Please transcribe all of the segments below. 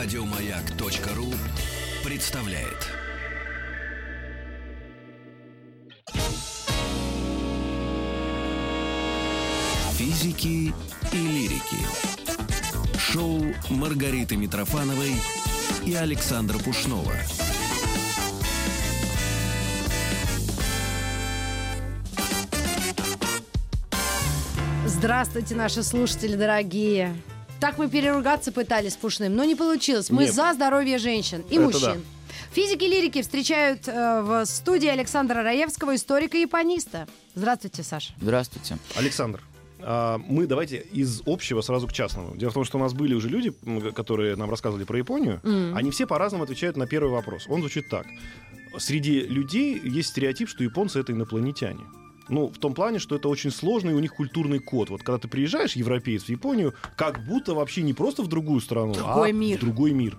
Радиомаяк.ру представляет. Физики и лирики. Шоу Маргариты Митрофановой и Александра Пушнова. Здравствуйте, наши слушатели дорогие. Так мы переругаться пытались с Пушным, но не получилось. Мы Нет. за здоровье женщин и Это мужчин. да. Физики лирики встречают э, в студии Александра Раевского, историка и япониста. Здравствуйте, Саша. Здравствуйте. Александр, а, мы давайте из общего сразу к частному. Дело в том, что у нас были уже люди, которые нам рассказывали про Японию. М. Они все по-разному отвечают на первый вопрос. Он звучит так. Среди людей есть стереотип, что японцы — это инопланетяне. Ну, в том плане, что это очень сложный у них культурный код. Вот когда ты приезжаешь, европеец, в Японию, как будто вообще не просто в другую страну, Другой а мир. в другой мир.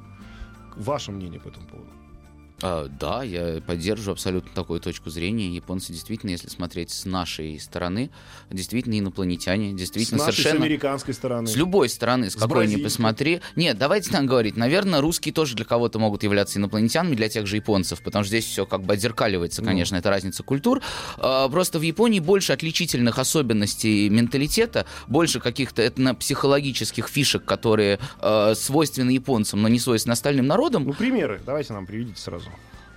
Ваше мнение по этому поводу? А, да, я поддерживаю абсолютно такую точку зрения. Японцы действительно, если смотреть с нашей стороны, действительно инопланетяне, С действительно нашей, с совершенно... американской стороны. С любой стороны, с, С какой ни посмотри. Нет, давайте так говорить. Наверное, русские тоже для кого-то могут являться инопланетянами, для тех же японцев, потому что здесь все как бы отзеркаливается, Ну. конечно, это разница культур. А, Просто в Японии больше отличительных особенностей менталитета, больше каких-то этнопсихологических фишек, которые э, свойственны японцам, но не свойственны остальным народам. Ну, примеры. Давайте нам приведите сразу.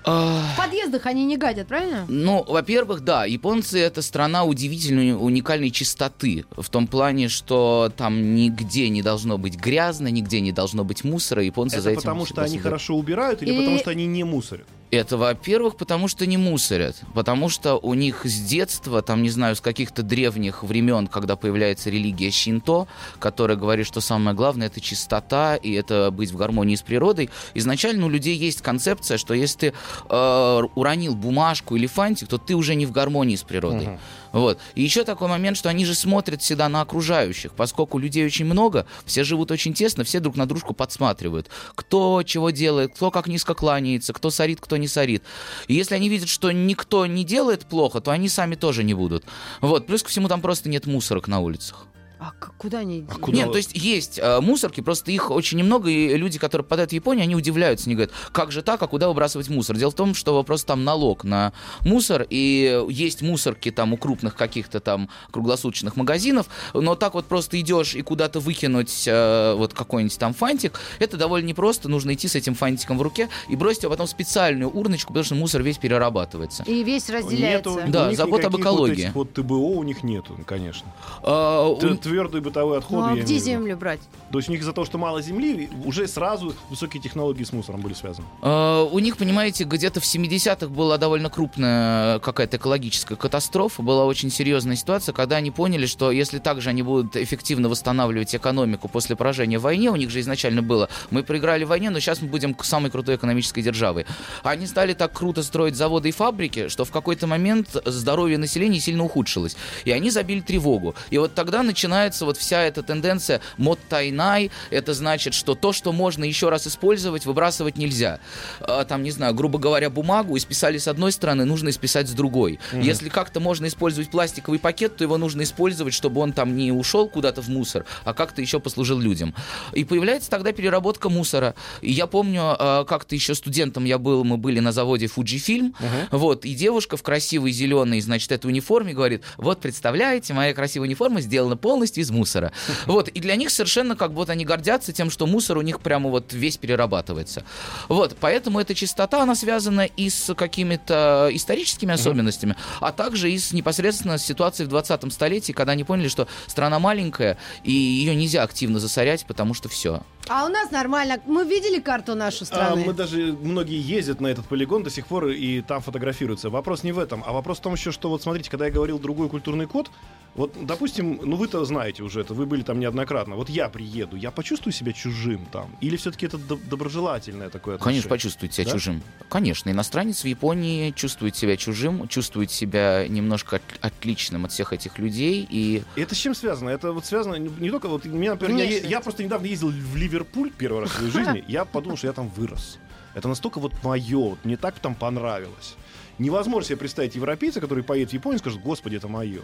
В подъездах они не гадят, правильно? Ну, во-первых, да, японцы это страна удивительной, уникальной чистоты. В том плане, что там нигде не должно быть грязно, нигде не должно быть мусора. Японцы за Это этим потому, что они хорошо убирают или И- потому, что они не мусорят? Это, во-первых, потому что не мусорят. Потому что у них с детства, там, не знаю, с каких-то древних времен, когда появляется религия Шинто, которая говорит, что самое главное это чистота и это быть в гармонии с природой, изначально у людей есть концепция, что если ты э, уронил бумажку или фантик, то ты уже не в гармонии с природой. Мгм. Вот. И еще такой момент, что они же смотрят всегда на окружающих, поскольку людей очень много, все живут очень тесно, все друг на дружку подсматривают. Кто чего делает, кто как низко кланяется, кто сорит, кто не сорит. И если они видят, что никто не делает плохо, то они сами тоже не будут. Вот. Плюс ко всему там просто нет мусорок на улицах. А куда они? А куда? Нет, то есть есть э, мусорки, просто их очень немного, и люди, которые попадают в Японию, они удивляются, они говорят, как же так, а куда выбрасывать мусор? Дело в том, что вопрос там налог на мусор, и есть мусорки там у крупных каких-то там круглосуточных магазинов, но так вот просто идешь и куда-то выкинуть э, вот какой-нибудь там фантик, это довольно непросто, нужно идти с этим фантиком в руке и бросить его потом в специальную урночку, потому что мусор весь перерабатывается. И весь разделяется. Нету, Да, забота об вот экологии. этих Вот ТБО у них нету, конечно. А, у- Твердые бытовые отходы. Ну а где землю брать? То есть у них из-за того, что мало земли, уже сразу высокие технологии с мусором были связаны. Э, У них, понимаете, где-то в 70-х была довольно крупная какая-то экологическая катастрофа, была очень серьезная ситуация, когда они поняли, что если также они будут эффективно восстанавливать экономику после поражения в войне, у них же изначально было, мы проиграли в войне, но сейчас мы будем к- самой крутой экономической державой. Они стали так круто строить заводы и фабрики, что в какой-то момент здоровье населения сильно ухудшилось. И они забили тревогу. И вот тогда начинается вот вся эта тенденция мод тайнай. Это значит, что то, что можно еще раз использовать, выбрасывать нельзя. А, Там, не знаю, грубо говоря, бумагу исписали с одной стороны, нужно исписать с другой. Если как-то можно использовать пластиковый пакет, то его нужно использовать, чтобы он там не ушел куда-то в мусор, а как-то еще послужил людям. И появляется тогда переработка мусора. И я помню, а, как-то еще студентом я был, мы были на заводе Fujifilm, вот, и девушка в красивой зеленой, значит, этой униформе говорит, вот, представляете, моя красивая униформа сделана полностью из мусора. Вот, и для них совершенно как будто они гордятся тем, что мусор у них прямо вот весь перерабатывается. Вот, поэтому эта чистота, она связана и с какими-то историческими особенностями, а также и с непосредственно с ситуацией в 20-м столетии, когда они поняли, что страна маленькая, и ее нельзя активно засорять, потому что все. А у нас нормально. Мы видели карту нашу А, страны? мы даже многие ездят на этот полигон до сих пор и там фотографируются. Вопрос не в этом, а вопрос в том еще, что вот смотрите, когда я говорил другой культурный код, вот, допустим, ну вы-то знаете уже это, вы были там неоднократно. Вот я приеду, я почувствую себя чужим там, или все-таки это доб- доброжелательное такое отношение? Конечно, почувствует себя Да? чужим. Конечно, иностранец в Японии чувствует себя чужим, чувствует себя немножко от- отличным от всех этих людей. И И Это с чем связано? Это вот связано не, только вот меня, например, я, я просто недавно ездил в Ливерпуль первый раз в своей жизни, я подумал, что я там вырос. Это настолько вот мое, вот мне так там понравилось. Невозможно себе представить европейца, который поедет в Японию и скажет, господи, это мое.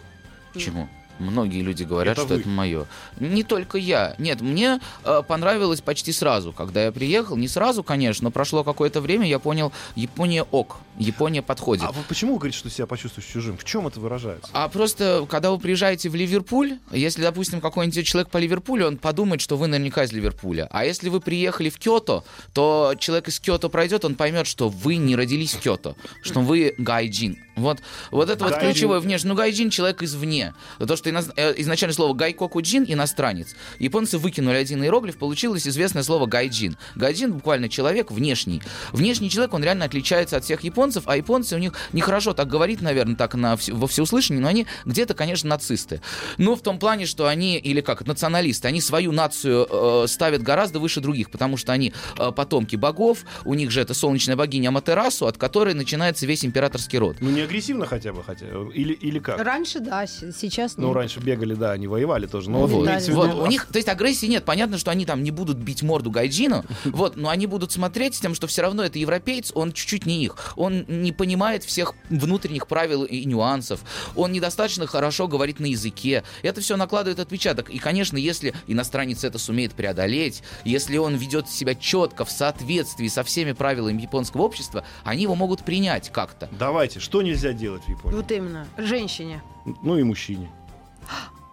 Почему? Многие люди говорят, Это что вы. это мое. Не только я. Нет, мне э, понравилось почти сразу, когда я приехал. Не сразу, конечно, но прошло какое-то время, я понял, Япония ок, Япония подходит. А вы почему вы говорите, что себя почувствуешь чужим? В чем это выражается? А просто, когда вы приезжаете в Ливерпуль, если, допустим, какой-нибудь человек по Ливерпулю, он подумает, что вы наверняка из Ливерпуля. А если вы приехали в Кёто, то человек из Кёто пройдет, он поймет, что вы не родились в Кёто, что вы гайджин. Вот, вот это вот Гайджин. ключевое внешне. Ну, гайджин — человек извне. То, что иноз- э, изначально слово гайкокуджин — иностранец. Японцы выкинули один иероглиф, получилось известное слово гайджин. Гайджин буквально человек внешний. Внешний человек, он реально отличается от всех японцев, а японцы у них нехорошо так говорить, наверное, так на, вс- во всеуслышание, но они где-то, конечно, нацисты. Ну, в том плане, что они, или как, националисты, они свою нацию э, ставят гораздо выше других, потому что они э, потомки богов, у них же это солнечная богиня Аматерасу, от которой начинается весь императорский род. Ну, агрессивно хотя бы, хотя. Или, или как? Раньше, да, сейчас Ну, нет. раньше бегали, да, они воевали тоже. Но Ну, вот, вот. имеется в Вот, виду- у них, то есть агрессии нет. Понятно, что они там не будут бить морду Гайджину, вот, но они будут смотреть с тем, что все равно это европеец, он чуть-чуть не их. Он не понимает всех внутренних правил и нюансов. Он недостаточно хорошо говорит на языке. Это все накладывает отпечаток. И, конечно, если иностранец это сумеет преодолеть, если он ведет себя четко, в соответствии со всеми правилами японского общества, они его могут принять как-то. Давайте, что нельзя делать в Японии? Вот именно. Женщине. Ну и мужчине.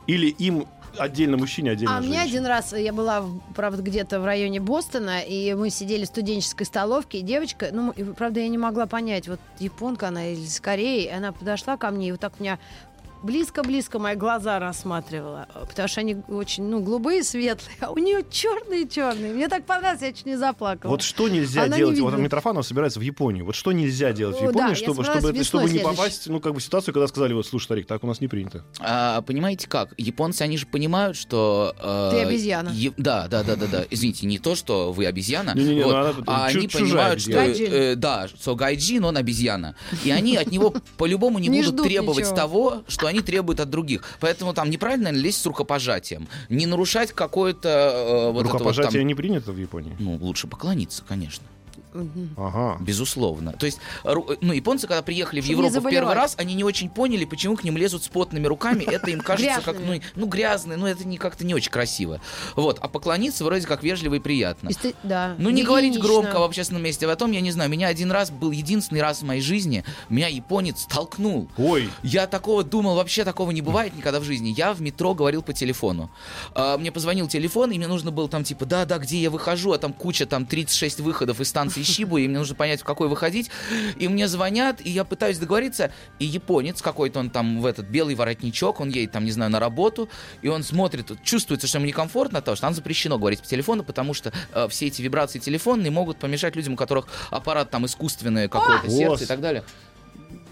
Или им отдельно мужчине, отдельно А мне женщине. один раз, я была, правда, где-то в районе Бостона, и мы сидели в студенческой столовке, и девочка, ну, и, правда, я не могла понять, вот японка она или с Кореи, она подошла ко мне, и вот так меня близко-близко мои глаза рассматривала, э, потому что они очень, ну, голубые, светлые, а у нее черные-черные. Мне так понравилось, я чуть не заплакала. Вот что нельзя Она не делать? Вот видит. Митрофанов собирается в Японию. Вот что нельзя делать в да, Японии, я чтобы, чтобы, это- чтобы не попасть ну, как бы, в ситуацию, когда сказали, вот, слушай, старик, так у нас не принято. А, понимаете как? Японцы, они же понимают, что... э, Ты обезьяна. е- да, да, да, да, да. Извините, не то, что вы обезьяна. Не-не-не, вот, ну она а чу- они понимают, что... обезьяна. Гайджин. э, да, что гайджин, он обезьяна. И они от него по-любому не Не будут требовать ничего. того, что они требуют от других. Поэтому там неправильно лезть с рукопожатием. Не нарушать какое-то... э, вот это вот Рукопожатие там- не принято в Японии. Ну, лучше поклониться, конечно. Ага. Безусловно. То есть, ру- ну, японцы, когда приехали в Чтобы не Европу в первый раз, они не очень поняли, почему к ним лезут с потными руками. Это им кажется как, ну, ну грязные, ну, это не как-то не очень красиво. Вот. А поклониться вроде как вежливо и приятно. И сты- да, Ну, не говорить гигиенично. громко в общественном месте. Потом, я не знаю, меня один раз был единственный раз в моей жизни, меня японец толкнул. Ой, Я такого думал, вообще такого не бывает никогда в жизни. Я в метро говорил по телефону. А, мне позвонил телефон, и мне нужно было там типа, да-да, где я выхожу, а там куча, там 36 выходов из станции Шибу, и мне нужно понять, в какой выходить. И мне звонят, и я пытаюсь договориться, и японец какой-то, он там в этот белый воротничок, он едет там, не знаю, на работу, и он смотрит, чувствуется, что ему некомфортно, то, что там запрещено говорить по телефону, потому что э, все эти вибрации телефонные могут помешать людям, у которых аппарат там искусственное какое-то, сердце и так далее.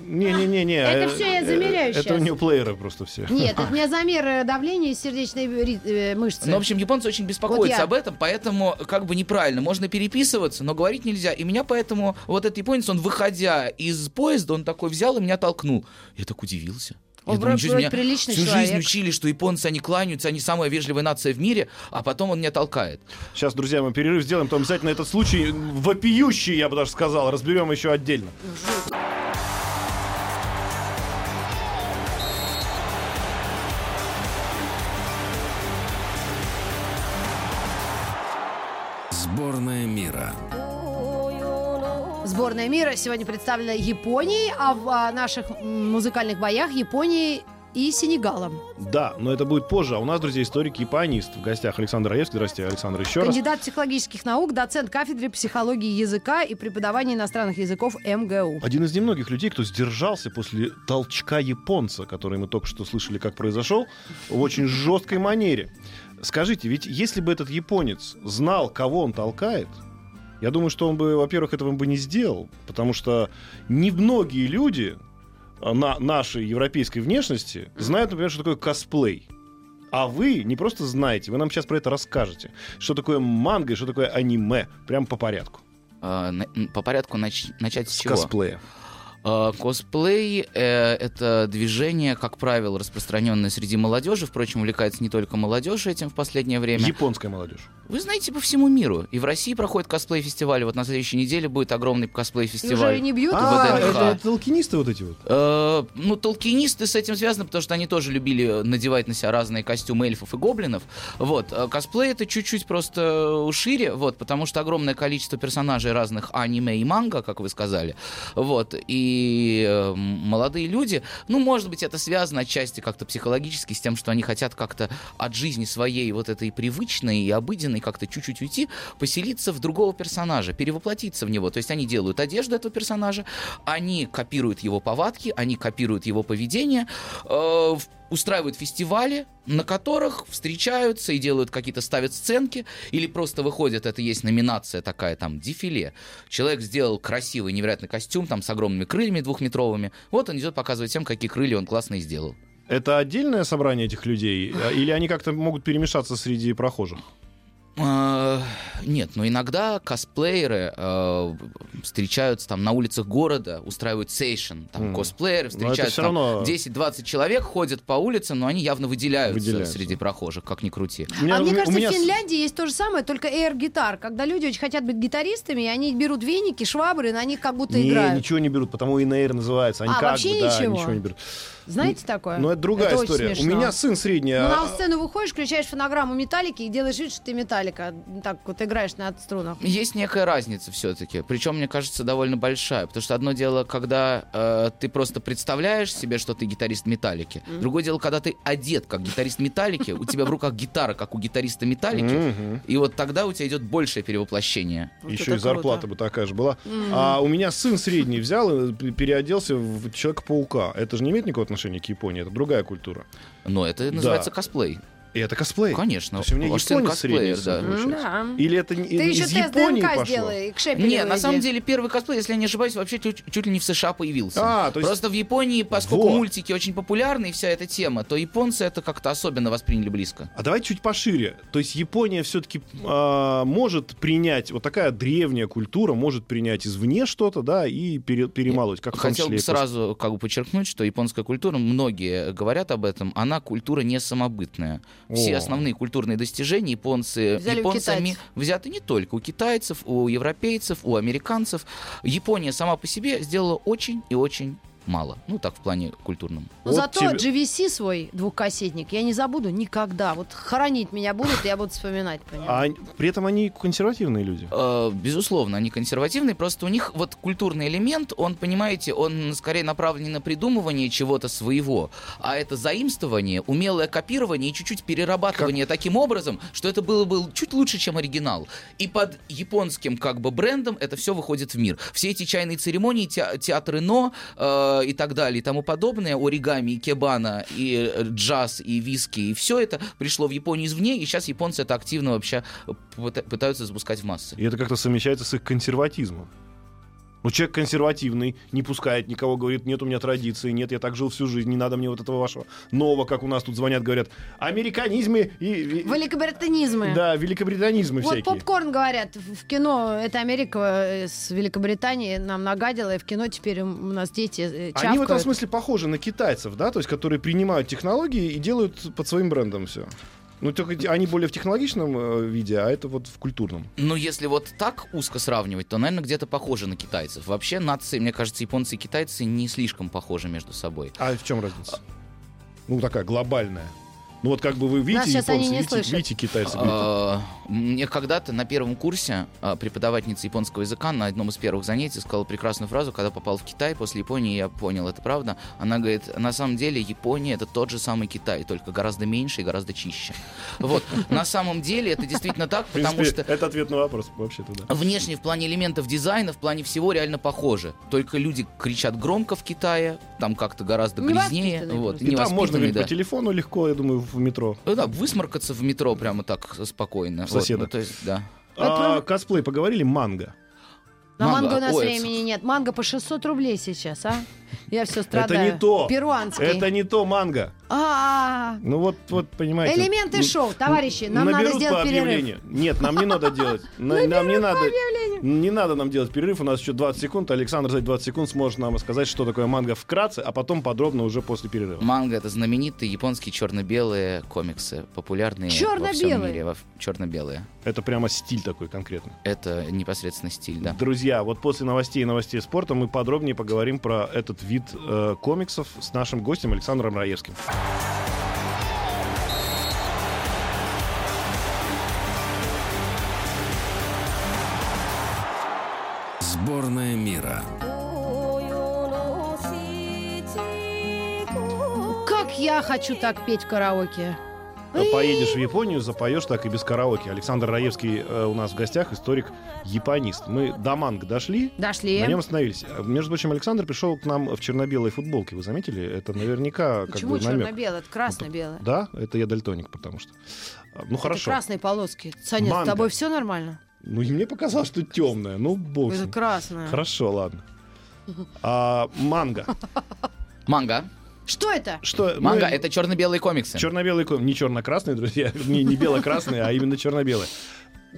Не-не-не-не. Это э, всё я э, замеряю Это щас. у нее плееры просто все. Нет, это у меня замер э, давления и сердечной э, мышцы. Ну, в общем, японцы очень беспокоятся Вот я. об этом, поэтому как бы неправильно. Можно переписываться, но говорить нельзя. И меня поэтому вот этот японец, он выходя из поезда, он такой взял и меня толкнул. Я так удивился. Он Я думаю, вроде меня приличный всю человек. жизнь учили, что японцы, они кланяются, они самая вежливая нация в мире, а потом он меня толкает. Сейчас, друзья, мы перерыв сделаем, потом обязательно этот случай вопиющий, я бы даже сказал, разберем еще отдельно. Сборная мира сегодня представлена Японией, а в а, наших музыкальных боях Японией и Сенегалом. Да, но это будет позже. А у нас, друзья, историк японист. В гостях Александр Раевский. Здравствуйте, Александр, еще раз. Кандидат психологических наук, доцент кафедры психологии языка и преподавания иностранных языков МГУ. Один из немногих людей, кто сдержался после толчка японца, который мы только что слышали, как произошел, в очень жесткой манере. Скажите, ведь если бы этот японец знал, кого он толкает, я думаю, что он бы, во-первых, этого бы не сделал, потому что немногие люди а, на нашей европейской внешности знают, например, что такое косплей. А вы не просто знаете, вы нам сейчас про это расскажете. Что такое манга и что такое аниме. Прям по порядку. А, на- по порядку нач- начать с С чего? косплея. Э, Косплей э, это движение, как правило, распространенное среди молодежи. Впрочем, увлекается не только молодежь этим в последнее время. Японская молодежь. Вы знаете, по всему миру. И в России проходит косплей-фестиваль. Вот на следующей неделе будет огромный И уже косплей-фестиваль. не бьют? А, это, толкинисты вот эти вот. Э, ну, толкинисты с этим связаны, потому что они тоже любили надевать на себя разные костюмы эльфов и гоблинов. Вот. А Косплей это чуть-чуть просто шире, вот, потому что огромное количество персонажей разных аниме и манга, как вы сказали. Вот. И э, молодые люди, ну, может быть, это связано отчасти как-то психологически с тем, что они хотят как-то от жизни своей вот этой привычной и обыденной как-то чуть-чуть уйти, поселиться в другого персонажа, перевоплотиться в него. То есть они делают одежду этого персонажа, они копируют его повадки, они копируют его поведение, э, устраивают фестивали, на которых встречаются и делают какие-то, ставят сценки, или просто выходят, это есть номинация такая, там, дефиле. Человек сделал красивый, невероятный костюм, там, с огромными крыльями двухметровыми. Вот он идет показывать всем, какие крылья он классные сделал. Это отдельное собрание этих людей? э, Или они как-то могут перемешаться среди прохожих? Э, Нет, но иногда косплееры э, встречаются там на улицах города, устраивают сейшн, там Мгм. косплееры это встречаются, там равно- 10-20 человек ходят по улицам, но они явно выделяются, Выделяются. среди прохожих, как ни крути. У меня- а мне кажется, меня в Финляндии есть то же самое, только air-гитар, когда люди очень хотят быть гитаристами, и они берут веники, швабры, и на них как будто Не, играют. ничего не берут, потому и Нейр называется. Они А, как вообще бы, да, ничего? ничего не берут. Знаете такое? Но это другая очень история. У меня сын средний. Ну, а- на сцену выходишь, включаешь фонограмму металлики и делаешь вид, что ты металлика. Так вот играешь на струнах. Есть некая разница все-таки, причем, мне кажется, довольно большая, потому что одно дело, когда э, ты просто представляешь себе, что ты гитарист Металлики, другое дело, когда ты одет как гитарист Металлики, у тебя в руках гитара, как у гитариста Металлики, и вот тогда у тебя идет большее перевоплощение. Еще и зарплата бы такая же была. А у меня сын средний взял и переоделся в Человека-паука. Это же не имеет никакого отношения к Японии, это другая культура. Но это называется косплей. И это косплей. Конечно. То есть у меня Ваш сын косплеер, да. Да. Или это не- Ты из еще Японии ДНК пошло? сделай, к Шепелеву Нет, на самом деле первый косплей, если я не ошибаюсь, вообще чуть, чуть ли не в США появился. А, то есть- Просто в Японии, поскольку Вот. мультики очень популярны и вся эта тема, то японцы это как-то особенно восприняли близко. А давайте чуть пошире. То есть Япония все-таки может принять, вот такая древняя культура может принять извне что-то, да, и пере- перемалывать. Как Хотел бы сразу как бы подчеркнуть, что японская культура, многие говорят об этом, она культура не самобытная. Все О. основные культурные достижения японцы Взяли японцами взяты не только у китайцев, у европейцев, у американцев. Япония сама по себе сделала очень и очень мало. Ну, так, в плане культурном. Но Вот зато тебе- GVC свой двухкассетник я не забуду никогда. Вот хоронить меня будут, я буду вспоминать по нему. А при этом они консервативные люди. Э, Безусловно, они консервативные, просто у них вот культурный элемент, он, понимаете, он скорее направлен не на придумывание чего-то своего, а это заимствование, умелое копирование и чуть-чуть перерабатывание таким образом, что это было бы чуть лучше, чем оригинал. И под японским как бы брендом это все выходит в мир. Все эти чайные церемонии, те- театры но э, и так далее и тому подобное, оригами, и кебана, и э, джаз, и виски, и все это пришло в Японию извне, и сейчас японцы это активно вообще пыта- пытаются запускать в массы. И это как-то совмещается с их консерватизмом. Ну, человек консервативный, не пускает никого, говорит, нет у меня традиции, нет, я так жил всю жизнь, не надо мне вот этого вашего нового, как у нас тут звонят, говорят, американизмы и... Великобританизмы. Да, великобританизмы Вот всякие. попкорн говорят в кино. Это Америка э, с Великобритании нам нагадила, и в кино теперь у нас дети э, чавкают. Они в этом смысле похожи на китайцев, да, то есть которые принимают технологии и делают под своим брендом все. Ну, только они более в технологичном э, виде, а это вот в культурном. Ну, если вот так узко сравнивать, то, наверное, где-то похоже на китайцев. Вообще, нации, мне кажется, японцы и китайцы не слишком похожи между собой. А в чем разница? Ну, такая глобальная. Ну, вот как бы вы видите они японцы, не видите, слышат. видите китайцы. А, Мне когда-то на первом курсе а, преподавательница японского языка на одном из первых занятий сказала прекрасную фразу, когда попал в Китай после Японии, я понял, это правда. Она говорит, на самом деле Япония это тот же самый Китай, только гораздо меньше и гораздо чище. Вот, на самом деле это действительно так, потому что это ответ на вопрос вообще-то, да. Внешне в плане элементов дизайна, в плане всего реально похоже. Только люди кричат громко в Китае, там как-то гораздо грязнее. Вот. И там можно да. по телефону легко, я думаю, в метро. Ну да, высморкаться в метро прямо так спокойно. Вот, Соседа. ну, то есть, да. А, косплей поговорили, манго. На Манго, манго у нас ой, времени нет. Манго по 600 рублей сейчас, а? Я все страдаю. не то. Перуанский. Это не то манго. А, Ну вот, вот понимаете. Элементы шоу, товарищи, нам надо сделать перерыв. Нет, нам не надо делать. На- Нам не надо. Не надо нам делать перерыв, у нас еще 20 секунд. Александр за эти 20 секунд сможет нам сказать, что такое манго вкратце, а потом подробно уже после перерыва. Манго — это знаменитые японские черно-белые комиксы, популярные во всем Черно-белые? мире. во- Черно-белые. Это прямо стиль такой конкретный. Это непосредственно стиль, да. Друзья, вот после новостей и новостей спорта мы подробнее поговорим про этот вид э, комиксов с нашим гостем Александром Раевским. Мира. Как я хочу так петь караоке. Поедешь в Японию, запоешь так и без караоке. Александр Раевский э, у нас в гостях, историк-японист. Мы до манго дошли, Дошли. на нем остановились. Между прочим, Александр пришел к нам в черно-белой футболке. Вы заметили? Это наверняка как Почему бы намек. черно-белое? Это красно-белое. Да, это я дальтоник, потому что. Ну Это хорошо. красные полоски. Саня, Манго. с тобой все нормально? Ну и мне показалось, что темное. Ну, бог Это ним. красное. Хорошо, ладно. А, манго. Манго. Что это? Что? Манго — это черно-белые комиксы. Черно-белый ком, не черно-красный, друзья, не, не бело-красный, а именно черно-белый.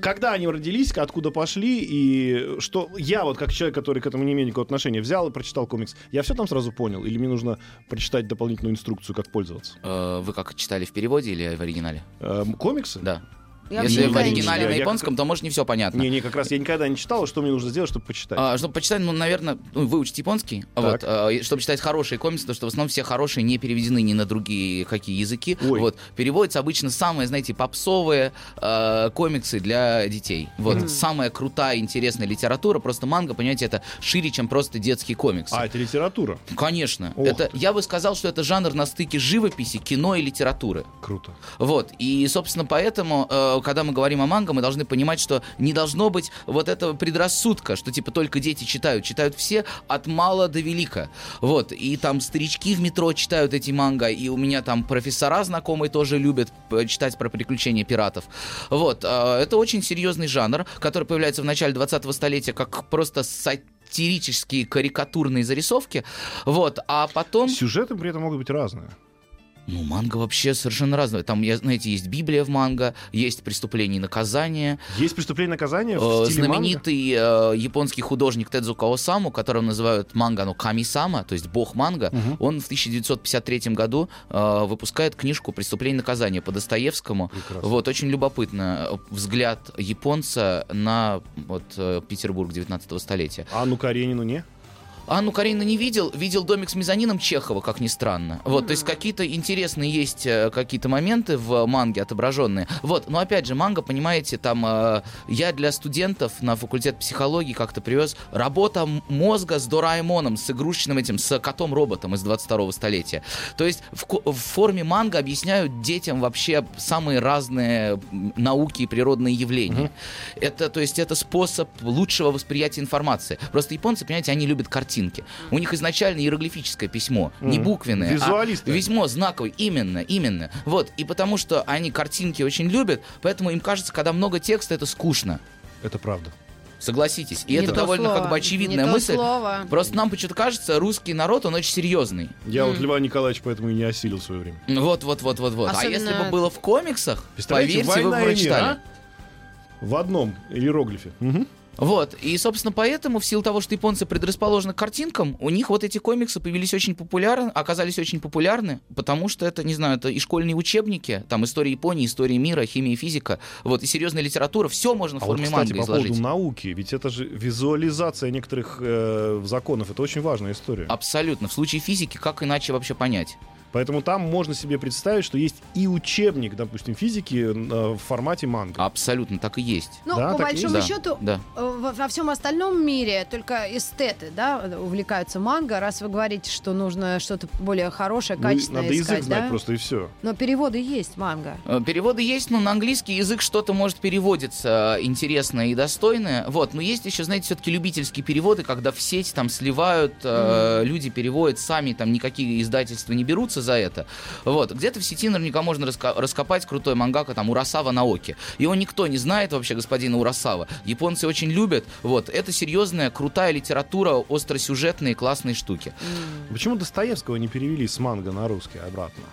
Когда они родились, откуда пошли, и что я вот как человек, который к этому не имеет никакого отношения, взял и прочитал комикс, я все там сразу понял, или мне нужно прочитать дополнительную инструкцию, как пользоваться? Э, Вы как читали в переводе или в оригинале? Эм, комиксы? Да. Я Если в оригинале читала. на Я японском, то может не все понятно. Не, не, как раз я никогда не читал, что мне нужно сделать, чтобы почитать. А, чтобы почитать, ну, наверное, ну, выучить японский. Вот, а, чтобы читать хорошие комиксы, потому что в основном все хорошие не переведены ни на другие какие языки. Ой. Вот, переводятся обычно самые, знаете, попсовые э, комиксы для детей. Вот, самая крутая, интересная литература. Просто манга, понимаете, это шире, чем просто детские комиксы. А, это литература. Конечно. Ох это, ты. я бы сказал, что это жанр на стыке живописи, кино и литературы. Круто. Вот, и, собственно, поэтому, э, когда мы говорим о манго, мы должны понимать, что не должно быть вот этого предрассудка, что, типа, только дети читают. Читают все от мала до велика. Вот, и там старички в метро читают эти манго, и у меня там профессора знакомые тоже любят э, читать про приключения пиратов. Вот, э, это очень серьезный жанр, который появляется в начале 20-го столетия как просто сатирические карикатурные зарисовки. Вот, а потом... Сюжеты при этом могут быть разные. Ну, манга вообще совершенно разная. Там, я, знаете, есть Библия в манго, есть преступление и наказание. Есть преступление и наказание Э, в стиле манго? знаменитый э, японский художник Тедзука Осаму, которого называют манга, ну, Ками-сама, то есть бог манга, Мгм. он в 1953 году э, выпускает книжку «Преступление и наказание» по Достоевскому. Прекрасно. Вот, очень любопытно э, взгляд японца на вот, э, Петербург 19 столетия. Анну Каренину не? Анну Каренину не видел, видел домик с мезонином Чехова, как ни странно. Вот, то есть какие-то интересные есть э, какие-то моменты в манге отображенные. Вот, но опять же, манга, понимаете, там э, я для студентов на факультет психологии как-то привез работа мозга с Дораэмоном, с игрушечным этим, с котом-роботом из 22-го столетия. То есть в, в форме манга объясняют детям вообще самые разные науки и природные явления. Это, то есть, это способ лучшего восприятия информации. Просто японцы, понимаете, они любят картинки. У них изначально иероглифическое письмо, не Мгм. буквенное, Визуалисты. а письмо знаковое. Именно, именно. Вот. И потому что они картинки очень любят, поэтому им кажется, когда много текста, это скучно. Это правда. Согласитесь. И Не это то довольно слово. как бы очевидная Не то мысль. слово. Просто нам почему-то кажется, русский народ, он очень серьезный. Я вот Льва Николаевича поэтому и не осилил в свое время. Вот, вот, вот, вот, вот. А Особенно- если бы было в комиксах, поверьте, вы бы прочитали. а? В одном иероглифе. Мгм. Вот, и, собственно, поэтому, в силу того, что японцы предрасположены к картинкам, у них вот эти комиксы появились очень популярны, оказались очень популярны, потому что это, не знаю, это и школьные учебники, там, история Японии, история мира, химия и физика, вот, и серьезная литература, все можно в А вот, форме кстати, манго по изложить. поводу науки, ведь это же визуализация некоторых э, законов, это очень важная история. Абсолютно. В случае физики, как иначе вообще понять? Поэтому там можно себе представить, что есть и учебник, допустим, физики э, в формате манго. Абсолютно так и есть. Ну, Да, по большому есть? счету, Да. э, во, во всем остальном мире только эстеты, да, увлекаются манго, раз вы говорите, что нужно что-то более хорошее, Ну, и качественное надо искать, язык знать да? просто и все. Но переводы есть манго. Э, Переводы есть, но на английский язык что-то может переводиться интересное и достойное. Вот, но есть еще, знаете, все-таки любительские переводы, когда в сеть там сливают, э, люди переводят сами, там никакие издательства не берутся за это. Вот, где-то в сети наверняка можно раска- раскопать крутой мангака, там, Урасава Наоки. Его никто не знает вообще, господина Урасава. Японцы очень любят. Вот, это серьезная, крутая литература, остросюжетные, классные штуки. Почему Достоевского не перевели с манго на русский обратно?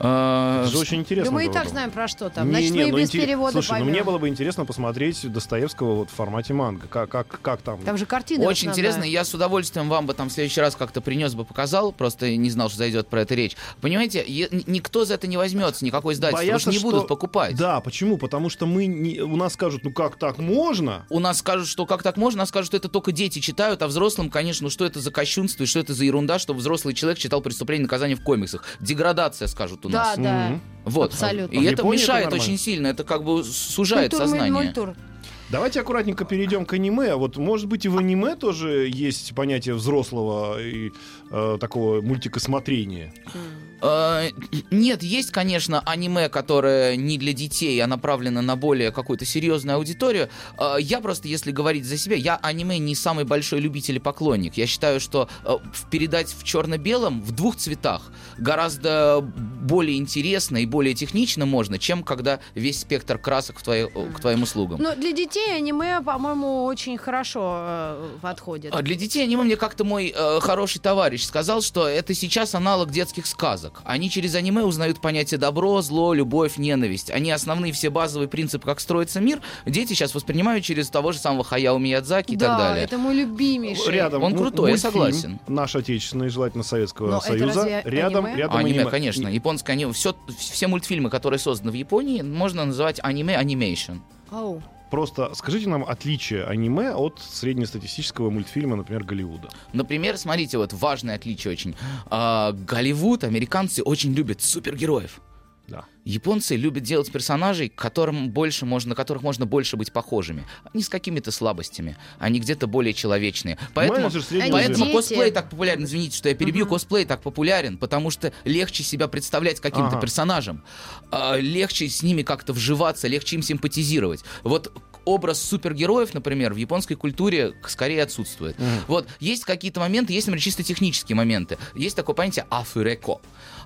Э, Это же очень интересно. Да мы и так знаем про что там. Не, Значит, не, мы ну без интерес- перевода Слушай, ну мне было бы интересно посмотреть Достоевского вот в формате манго. Как, как, как там? Там же картины. Очень основном, интересно, я с удовольствием вам бы там в следующий раз как-то принес бы, показал, просто не знал, что зайдет про это речь. Понимаете, н- никто за это не возьмется, никакой издательство, потому Боятся, что не что- будут покупать. Да, почему? Потому что мы не- у нас скажут, ну как так можно? У нас скажут, что как так можно, нас скажут, что это только дети читают, а взрослым, конечно, ну что это за кощунство и что это за ерунда, что взрослый человек читал преступление и наказание в комиксах. Деградация, скажут у Да, нас. да. Мгм. Вот. абсолютно. И А в это Японии это мешает нормально? очень сильно, это как бы сужает Мультур, сознание. мультур. Давайте аккуратненько перейдем к аниме. А Вот, может быть, и в аниме тоже есть понятие взрослого и э, такого мультикосмотрения. Э, Нет, есть, конечно, аниме, которое не для детей, а направлено на более какую-то серьезную аудиторию. Э, Я просто, если говорить за себя, я аниме не самый большой любитель и поклонник. Я считаю, что э, передать в черно-белом, в двух цветах, гораздо более интересно и более технично можно, чем когда весь спектр красок в твои- к твоим услугам. Но для детей аниме, по-моему, очень хорошо э, подходит. А Для детей аниме мне как-то мой э, хороший товарищ сказал, что это сейчас аналог детских сказок. Они через аниме узнают понятие добро, зло, любовь, ненависть. Они основные все базовые принципы, как строится мир, дети сейчас воспринимают через того же самого Хаяо Миядзаки и да, так далее. это мой любимейший. Рядом Он крутой, я согласен. Наш отечественный, желательно Советского Но это Союза. разве рядом, аниме? рядом аниме, аниме. конечно. Японское аниме. Все, все мультфильмы, которые созданы в Японии, можно называть аниме-animation. Ау. Просто скажите нам отличие аниме от среднестатистического мультфильма, например, Голливуда. Например, смотрите, вот важное отличие очень. А, Голливуд, американцы очень любят супергероев. Да. Японцы любят делать персонажей, которым больше можно, на которых можно больше быть похожими. Не с какими-то слабостями. Они где-то более человечные. Поэтому, поэтому косплей так популярен. Извините, что я перебью. Косплей так популярен, потому что легче себя представлять каким-то Ага. персонажем. А, легче с ними как-то вживаться, легче им симпатизировать. Вот образ супергероев, например, в японской культуре скорее отсутствует. Вот есть какие-то моменты, есть, например, чисто технические моменты. Есть такое понятие афуреко.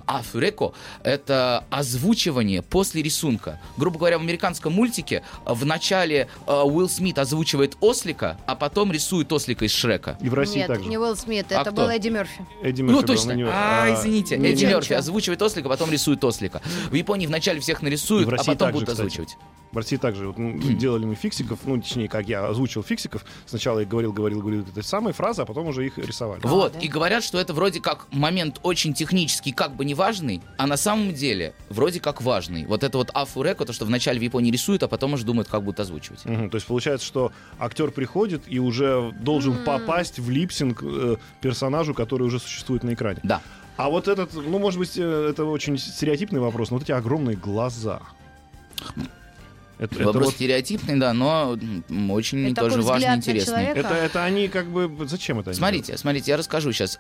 Афуреко — это озвучивание после рисунка. Грубо говоря, в американском мультике э, в начале э, Уилл Смит озвучивает ослика, а потом рисует ослика из Шрека. И в России Нет, также. не Уилл Смит, А это кто? был Эдди Мерфи. Эдди Ну Мерфи был, точно. но не- А, а, извините, не- Эдди не- Мерфи ничего. озвучивает ослика, потом рисует ослика. В Японии вначале всех нарисуют, а потом будут кстати. озвучивать. В России также вот, м, делали мы фиксиков, ну, точнее, как я озвучил фиксиков. Сначала я говорил, говорил, говорил этой самой фразы, а потом уже их рисовали. Вот, да. и говорят, что это вроде как момент очень технический, как бы не важный, а на самом деле вроде как важный. Вот это вот афуреко, то, что вначале в Японии рисуют, а потом уже думают, как будут озвучивать. Мгм, То есть получается, что актер приходит и уже должен попасть в липсинг э, персонажу, который уже существует на экране. Да. А вот этот, ну, может быть, э, это очень стереотипный вопрос, но вот эти огромные глаза. Это, это Вопрос вот- стереотипный, да, но очень Это тоже важный, интересный. это, это они как бы... Зачем это они Смотрите, смотрите, я расскажу сейчас.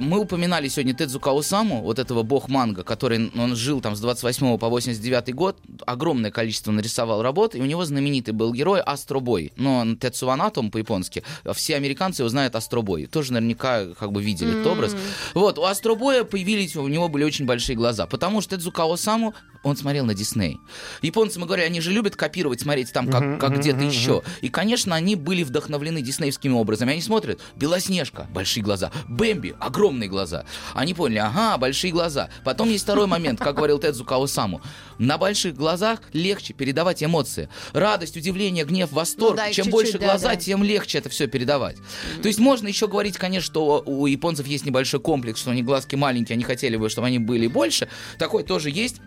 Мы упоминали сегодня Тедзука Осаму, вот этого бог манга, который он жил там с 28 по 89 год, огромное количество нарисовал работ, и у него знаменитый был герой Астробой. Но Тецуанатом по-японски. Все американцы его знают Астробой. Тоже наверняка как бы видели этот образ. Вот, у Астробоя появились, у него были очень большие глаза, потому что Тедзука Осаму, он смотрел на Дисней. Японцы, мы говорим, они же любят копировать, смотреть там, как, как где-то еще. И, конечно, они были вдохновлены диснеевскими образами. Они смотрят, Белоснежка, большие глаза, Бэмби, огромные глаза. Они поняли, ага, большие глаза. Потом есть второй момент, как говорил Тедзу Каосаму. На больших глазах легче передавать эмоции. Радость, удивление, гнев, восторг. Ну да, Чем чуть-чуть, больше да, глаза, да. тем легче это все передавать. То есть можно еще говорить, конечно, что у японцев есть небольшой комплекс, что они глазки маленькие, они хотели бы, чтобы они были больше. Такой тоже есть.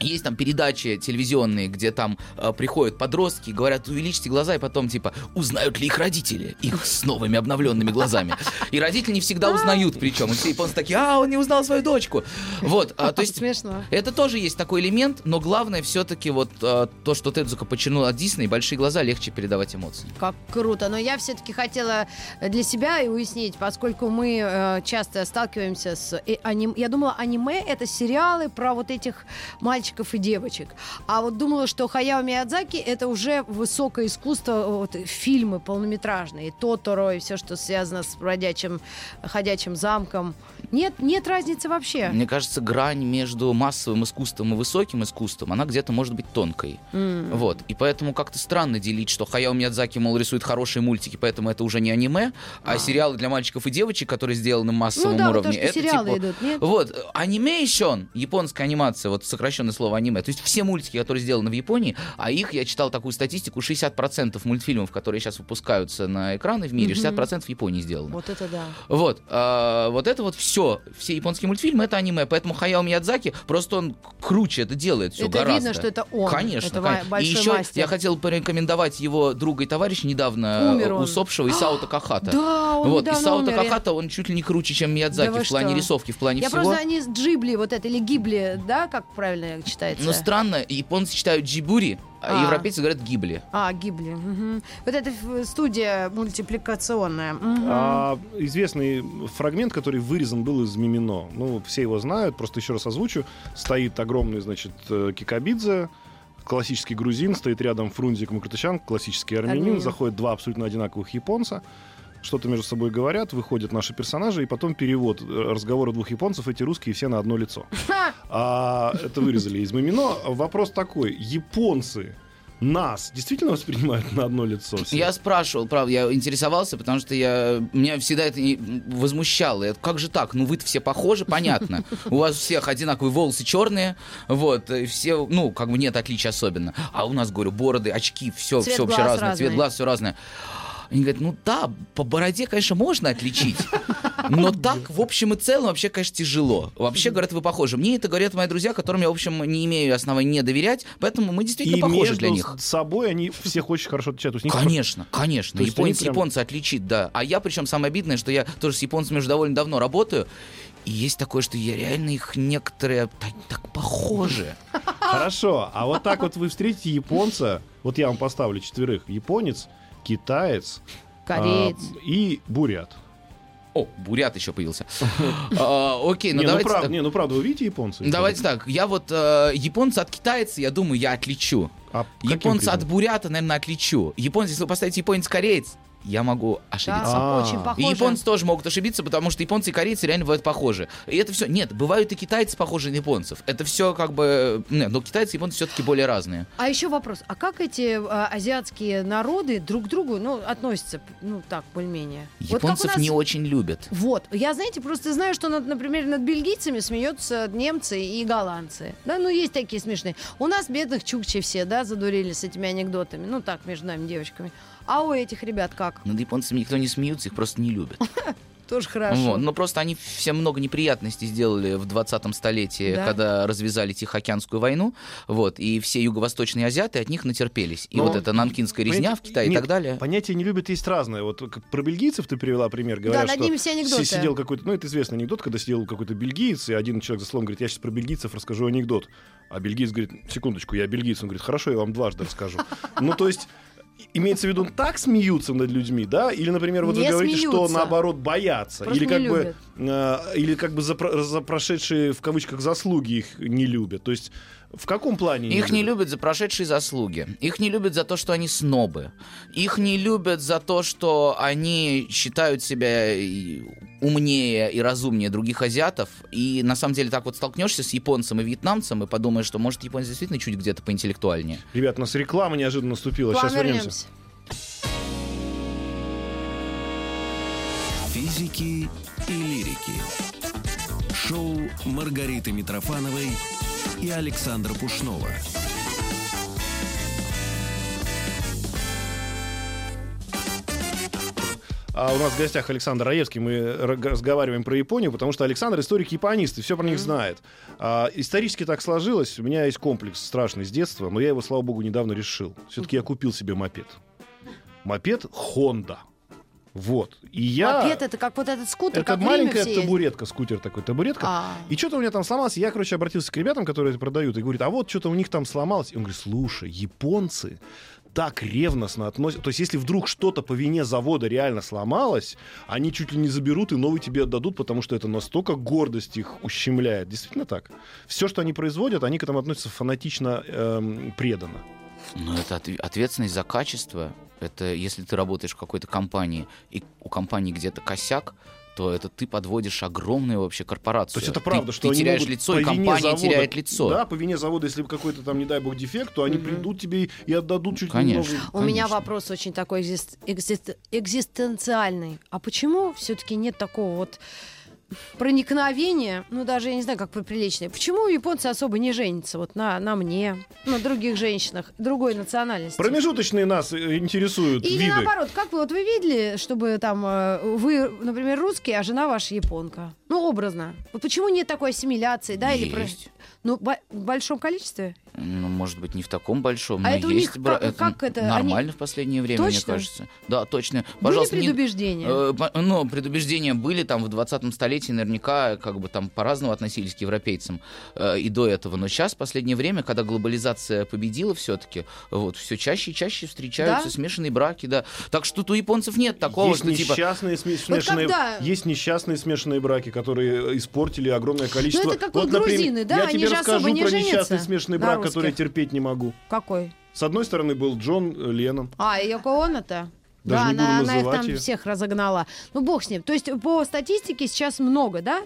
Есть там передачи телевизионные, где там э, приходят подростки говорят, увеличьте глаза, и потом типа, узнают ли их родители, их с новыми обновленными глазами. И родители не всегда узнают, причем. И все японцы такие, а, он не узнал свою дочку. Вот, а, то есть Смешно. это тоже есть такой элемент, но главное все-таки вот э, то, что Тедзука подчеркнул от Дисней, большие глаза легче передавать эмоции. Как круто. Но я все-таки хотела для себя и уяснить, поскольку мы э, часто сталкиваемся с э, аним... Я думала, аниме — это сериалы про вот этих мальчиков и девочек. А вот думала, что Хаяо Миядзаки это уже высокое искусство, вот, фильмы полнометражные, Тоторо и все, что связано с бродячим, ходячим замком. Нет, нет разницы вообще. Мне кажется, грань между массовым искусством и высоким искусством, она где-то может быть тонкой. М. Вот. И поэтому как-то странно делить, что Хаяо Миядзаки, мол, рисует хорошие мультики, поэтому это уже не аниме, а, сериалы для мальчиков и девочек, которые сделаны на массовом Ну да, вот уровне. то, что это сериалы типа- идут, нет? Вот, анимейшн, японская анимация, вот сокращенное слово аниме, то есть все мультики, которые сделаны в Японии, а их, я читал такую статистику, 60% мультфильмов, которые сейчас выпускаются на экраны в мире, Мгм. 60% в Японии сделаны. Вот это да. Вот, а, вот это вот все, все японские мультфильмы это аниме, поэтому Хаяо Миядзаки просто он круче это делает все это гораздо. видно, что это он. Конечно, Это конечно. и еще мастер. я хотел порекомендовать его друга и товарища недавно Умер э, он. усопшего Исао Такахата. Да, он вот, Исао умер. Я- Такахата, он чуть ли не круче, чем Миядзаки Да в плане что? рисовки, в плане Я всего. просто они с Джибли, вот это, или Гибли, да, как правильно читается? Но странно, японцы читают джибури, а, А. европейцы говорят гибли. А, Гибли. мгм. Вот эта студия мультипликационная. мгм. А, известный фрагмент, который вырезан был из Мимино. Ну, все его знают, просто еще раз озвучу. Стоит огромный, значит, э, Кикабидзе, классический грузин, стоит рядом Фрунзик Мукрытычан, классический армянин. Армянин. Заходят два абсолютно одинаковых японца. Что-то между собой говорят, выходят наши персонажи, и потом перевод э, разговора двух японцев, эти русские все на одно лицо. А, это вырезали из Мимино. Вопрос такой. Японцы нас действительно воспринимают на одно лицо? все? Я спрашивал, правда, я интересовался, потому что я, меня всегда это возмущало. Я, как же так? Ну вы-то все похожи, понятно. У вас у всех одинаковые волосы черные, вот, и все, ну, как бы нет отличия особенно. А у нас, говорю, бороды, очки, все, Цвет все вообще разное, цвет глаз, все разное. Они говорят, ну да, по бороде, конечно, можно отличить, но так, в общем и целом, вообще, конечно, тяжело. Вообще, говорят, вы похожи. Мне это говорят мои друзья, которым я, в общем, не имею оснований не доверять, поэтому мы действительно И похожи для них. собой они всех очень хорошо отличают. Конечно, конечно. То они Японец прям- японца отличит, да. А я, причем, самое обидное, что я тоже с японцами уже довольно давно работаю. И есть такое, что я реально их некоторые так, так похожи. Хорошо, а вот так вот вы встретите японца, вот я вам поставлю четверых, японец, китаец Кореец. а, и бурят. О, бурят еще появился. А, Окей, ну не, ну давайте прав- так. не, ну правда, вы видите японца? Давайте так, я вот э, японца от китайца, я думаю, я отличу. А Японца от бурята, наверное, отличу. Японец, если вы поставите японец-кореец, я могу ошибиться. Да, А. очень И похоже. И японцы тоже могут ошибиться, потому что японцы и корейцы реально бывают похожи. И это все. Нет, бывают и китайцы похожи на японцев. Это все как бы. Нет, но китайцы и японцы все-таки более разные. А еще вопрос, а как эти а, азиатские народы друг к другу, ну, относятся, ну, так, более-менее? Вот Японцев нас- не очень любят. Вот, я, знаете, просто знаю, что, над- например, над бельгийцами смеются немцы и голландцы. Да, ну, есть такие смешные. У нас бедных чукчи все, да, задурили с этими анекдотами. Ну, так, между нами, девочками. А у этих ребят как? Над японцами никто не смеются, их просто не любят. Тоже хорошо. Вот. Но просто они все много неприятностей сделали в 20-м столетии, Да. когда развязали Тихоокеанскую войну. Вот, и все юго-восточные азиаты от них натерпелись. И Но, вот эта нанкинская резня Понимаете, в Китае и нет, так далее. Понятия не любят есть разное. Вот как про бельгийцев ты привела пример. Говорят, над что ними все анекдоты. си- сидел какой-то, ну это известный анекдот, когда сидел какой-то бельгиец, и один человек за столом говорит, я сейчас про бельгийцев расскажу анекдот. А бельгиец говорит, секундочку, я бельгиец. Он говорит, хорошо, я вам дважды расскажу. Ну то есть имеется в виду, так смеются над людьми, да? Или, например, вот Не вы говорите, что смеются. наоборот боятся. Просто или как бы, э, или как бы за, за прошедшие в кавычках заслуги их не любят. То есть в каком плане Их не любят за прошедшие заслуги. Их не любят за то, что они снобы. Их не любят за то, что они считают себя умнее и разумнее других азиатов. И на самом деле так вот столкнешься с японцем и вьетнамцем и подумаешь, что может японец действительно чуть где-то поинтеллектуальнее. Ребят, у нас реклама неожиданно наступила. Сейчас вернемся. вернемся. Физики и лирики. Шоу Маргариты Митрофановой и Александра Пушнова. А у нас в гостях Александр Раевский. Мы ра- разговариваем про Японию, потому что Александр историк-японист и все про них знает. А, исторически так сложилось. У меня есть комплекс страшный с детства, но я его, слава богу, недавно решил. Все-таки я купил себе мопед. Мопед Honda. Вот. И я... Мопед это как вот этот скутер, Это как маленькая табуретка, скутер такой, табуретка. А. И что-то у меня там сломалось. Я, короче, обратился к ребятам, которые это продают, и говорит, а вот что-то у них там сломалось. И он говорит, слушай, японцы так ревностно относятся. То есть, если вдруг что-то по вине завода реально сломалось, они чуть ли не заберут и новый тебе отдадут, потому что это настолько гордость их ущемляет. Действительно так. Все, что они производят, они к этому относятся фанатично эм, преданно. Но это отв- ответственность за качество. Это если ты работаешь в какой-то компании, и у компании где-то косяк, то это ты подводишь огромную вообще корпорацию. То есть это Ты- правда, ты, что они теряешь лицо, и компания завода- теряет лицо. Да, по вине завода, если какой-то там, не дай бог, дефект, то они Мгм. придут тебе и отдадут чуть ли Конечно. не новый. У меня Конечно. вопрос очень такой экзист- экзист- экзистенциальный. А почему все-таки нет такого вот проникновения, ну даже я не знаю, как приличное. Почему японцы особо не женятся вот на, на мне, на других женщинах другой национальности? Промежуточные нас э, интересуют Или виды. наоборот, как вы вот вы видели, чтобы там э, вы, например, русский, а жена ваша японка? Ну, образно. Вот почему нет такой ассимиляции, да? Или про- Ну, в большом количестве? Ну, может быть, не в таком большом, А но это у есть. них бра- как- как это, Нормально в последнее время, мне Точно? кажется. Да, точно. Пожалуйста, Были не- предубеждения? Э, по- Ну, предубеждения были там в 20 столетии, наверняка как бы там по-разному относились к европейцам э, и до этого. Но сейчас, в последнее время, когда глобализация победила все-таки, вот, все чаще и чаще встречаются Да? смешанные браки, да. Так что тут у японцев нет такого, есть что типа... несчастные сме- смешанные, когда- есть несчастные смешанные браки, которые испортили огромное количество. Ну, это как вот например, грузины, да, Я они тебе расскажу про женятся несчастный смешанный брак, русских. который я терпеть не могу. Какой? С одной стороны был Джон э, Леннон. А, и Йоко Оно-то? Даже да, она, она их там её. всех разогнала. Ну, бог с ним. То есть по статистике сейчас много, да?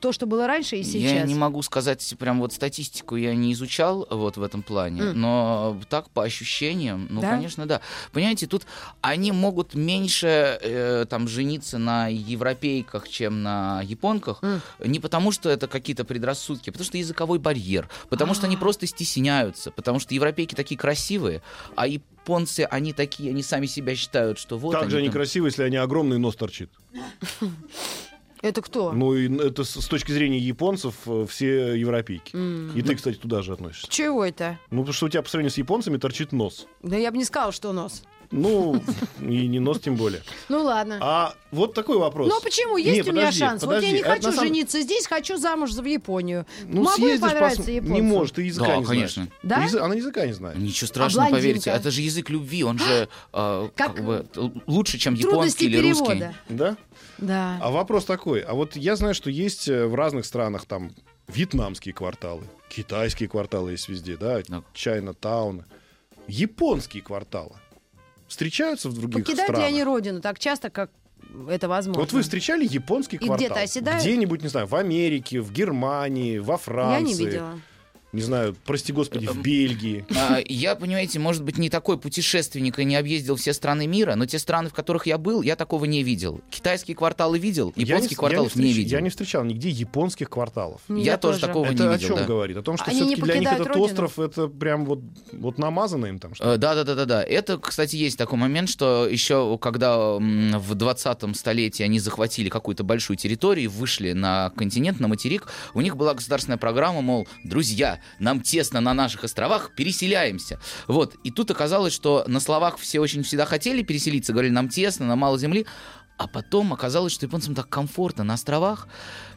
То, что было раньше и сейчас. Я не могу сказать, прям вот статистику я не изучал вот в этом плане, М. но так по ощущениям, ну, Да? конечно, да. Понимаете, тут они могут меньше э, там жениться на европейках, чем на японках, М. не потому что это какие-то предрассудки, а потому что языковой барьер, потому что они А. просто стесняются, потому что европейки такие красивые, а японцы, они такие, они сами себя считают, что вот как же они там- красивы, если они огромный нос торчит. Это кто? Ну, и это с, с точки зрения японцев э, все европейки. М. И ты, кстати, туда же относишься. Чего это? Ну, потому что у тебя по сравнению с японцами торчит нос. Да я бы не сказала, что нос. Ну, и не нос тем более. Ну ладно. А вот такой вопрос. Ну а почему? Есть Не, у меня подожди, шанс. подожди, Вот я не хочу самом- жениться здесь, хочу замуж за в Японию. Ну, Могу съездишь, понравиться пос-? Не может, ты языка Да, не знаешь. конечно. Да? Язы- Она языка не знает. Ничего страшного, блондинка? поверьте. Это же язык любви, он же э, Как- как бы лучше, чем Трудности японский или русский. перевода. Да? Да. А вопрос такой. А вот я знаю, что есть э, в разных странах там вьетнамские кварталы, китайские кварталы есть везде, да, Да. Чайна-тауны. Японские кварталы встречаются в других Покидают ли странах? они родину так часто, как это возможно? Вот вы встречали японский И квартал? где-то оседают? Где-нибудь, не знаю, в Америке, в Германии, во Франции. Я не видела. Не знаю, прости господи, Эм. в Бельгии. А, Я, понимаете, может быть, не такой путешественник и не объездил все страны мира, но те страны, в которых я был, я такого не видел. Китайские кварталы видел, Я не- японских я кварталов не, встреч- видел. Я не встречал нигде японских кварталов. Я тоже такого это не о видел, чем да. говорит? О том, что не все-таки для них этот родину? остров это прям вот, вот намазано им там что Э, Да, да, да, да, да. Это, кстати, есть такой момент, что еще когда в 20-м столетии они захватили какую-то большую территорию, вышли на континент, на материк, у них была государственная программа, мол, друзья, нам тесно на наших островах, переселяемся. Вот. И тут оказалось, что на словах все очень всегда хотели переселиться, говорили, нам тесно, нам мало земли. А потом оказалось, что японцам так комфортно на островах,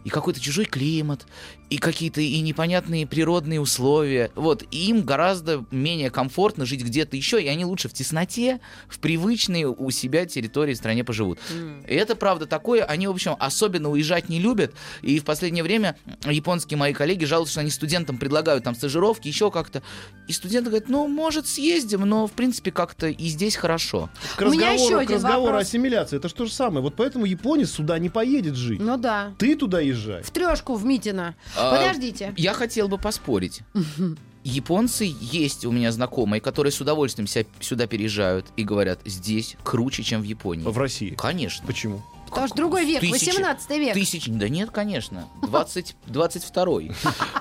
и какой-то чужой климат, и какие-то и непонятные природные условия. Вот, и им гораздо менее комфортно жить где-то еще, и они лучше в тесноте, в привычной у себя территории в стране поживут. И это правда такое. Они, в общем, особенно уезжать не любят. И в последнее время японские мои коллеги жалуются, что они студентам предлагают там стажировки, еще как-то. И студенты говорят, ну, может, съездим, но, в принципе, как-то и здесь хорошо. К У меня разговору, еще к один разговору о вопрос. ассимиляции, это же то же самое. Вот поэтому японец сюда не поедет жить. Ну да. Ты туда езжай. В трешку в Митино. А, Подождите. Я хотел бы поспорить. Японцы есть у меня знакомые, которые с удовольствием ся- сюда переезжают и говорят, здесь круче, чем в Японии. В России. Конечно. Почему? Потому что другой век, Тысячи- 18 век. Тысяч... Да нет, конечно. 20... 22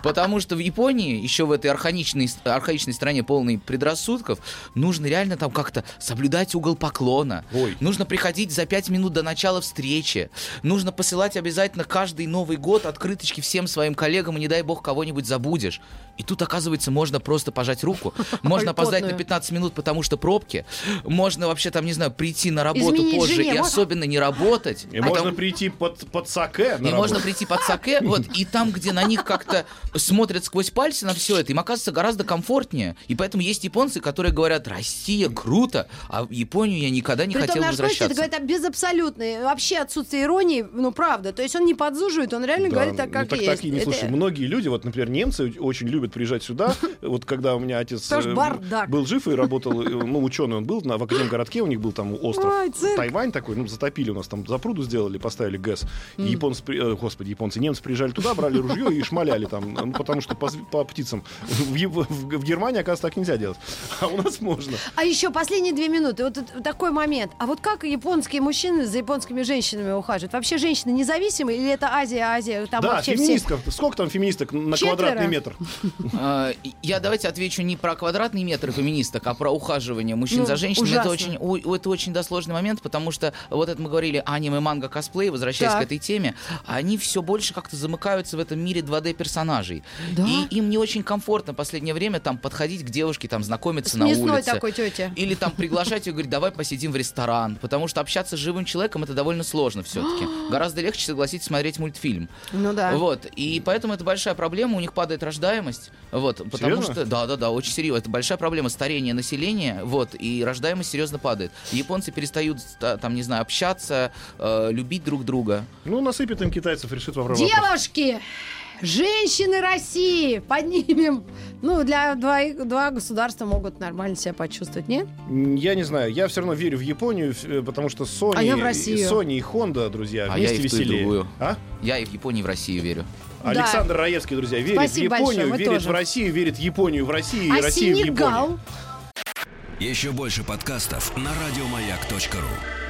Потому что в Японии, еще в этой архаичной, архаичной стране, полной предрассудков, нужно реально там как-то соблюдать угол поклона. Ой. Нужно приходить за пять минут до начала встречи. Нужно посылать обязательно каждый Новый год открыточки всем своим коллегам, и не дай бог кого-нибудь забудешь. И тут, оказывается, можно просто пожать руку. Можно опоздать на Потную. 15 минут, потому что пробки. Можно вообще там, не знаю, прийти на работу Изменить позже жене. и особенно не работать. Есть. И А можно там- прийти под, под саке и можно работу. прийти под саке, вот, и там, где на них как-то смотрят сквозь пальцы на все это, им оказывается гораздо комфортнее. И поэтому есть японцы, которые говорят, Россия круто, а в Японию я никогда не Притом хотел наш гость это возвращаться. говорит без абсолютной, вообще отсутствие иронии, ну правда. То есть он не подзуживает, он реально Да, говорит так, как ну, так, есть. так и не Это- слушай. Многие люди, вот, например, немцы очень любят приезжать сюда. Вот когда у меня отец э, был жив и работал, э, ну, ученый он был, на, в Академгородке у них был там остров. Тайвань такой, ну, затопили у нас там, пруду сделали, поставили ГЭС. И японцы, э, господи, японцы, немцы приезжали туда, брали ружье и шмаляли там, ну, потому что по, по птицам. В, в- в Германии, оказывается, так нельзя делать. А у нас можно. А еще последние две минуты. Вот такой момент. А вот как японские мужчины за японскими женщинами ухаживают? Вообще женщины независимые или это Азия, Азия? Там да, вообще все... феминистков. Сколько там феминисток на Четверо. квадратный метр? А, Я давайте отвечу не про квадратный метр феминисток, а про ухаживание мужчин Ну, за женщинами. Это очень, это очень да, сложный момент, потому что вот это мы говорили аниме, манга, косплей, возвращаясь Так. к этой теме, они все больше как-то замыкаются в этом мире 2D персонажей. Да? И им не очень комфортно в последнее время там подходить к девушке, там знакомиться С на улице. такой тете. Или там приглашать ее, говорить, давай посидим в ресторан. Потому что общаться с живым человеком это довольно сложно все-таки. Гораздо легче согласиться смотреть мультфильм. Ну да. Вот. И поэтому это большая проблема. У них падает рождаемость. Вот. Потому Серьезно? что. Да, да, да, очень серьезно. Это большая проблема старения населения. Вот. И рождаемость серьезно падает. Японцы перестают, та- там, не знаю, общаться, э, любить друг друга. Ну, насыпет им китайцев, решит вопрос. Девушки! Женщины России! Поднимем! Ну, для двоих, два государства могут нормально себя почувствовать, нет? Я не знаю, я все равно верю в Японию, э, потому что Sony, А я в и- Россию. Sony и Honda, друзья, А я вместе и в ту, и веселее. А? Я и в Японии, и в России верю. Да. Александр Раевский, друзья, верит Спасибо в Японию, большое, верит тоже. в Россию, верит в Японию в России и а Россию в Японию. Еще больше подкастов на радиомаяк.ру.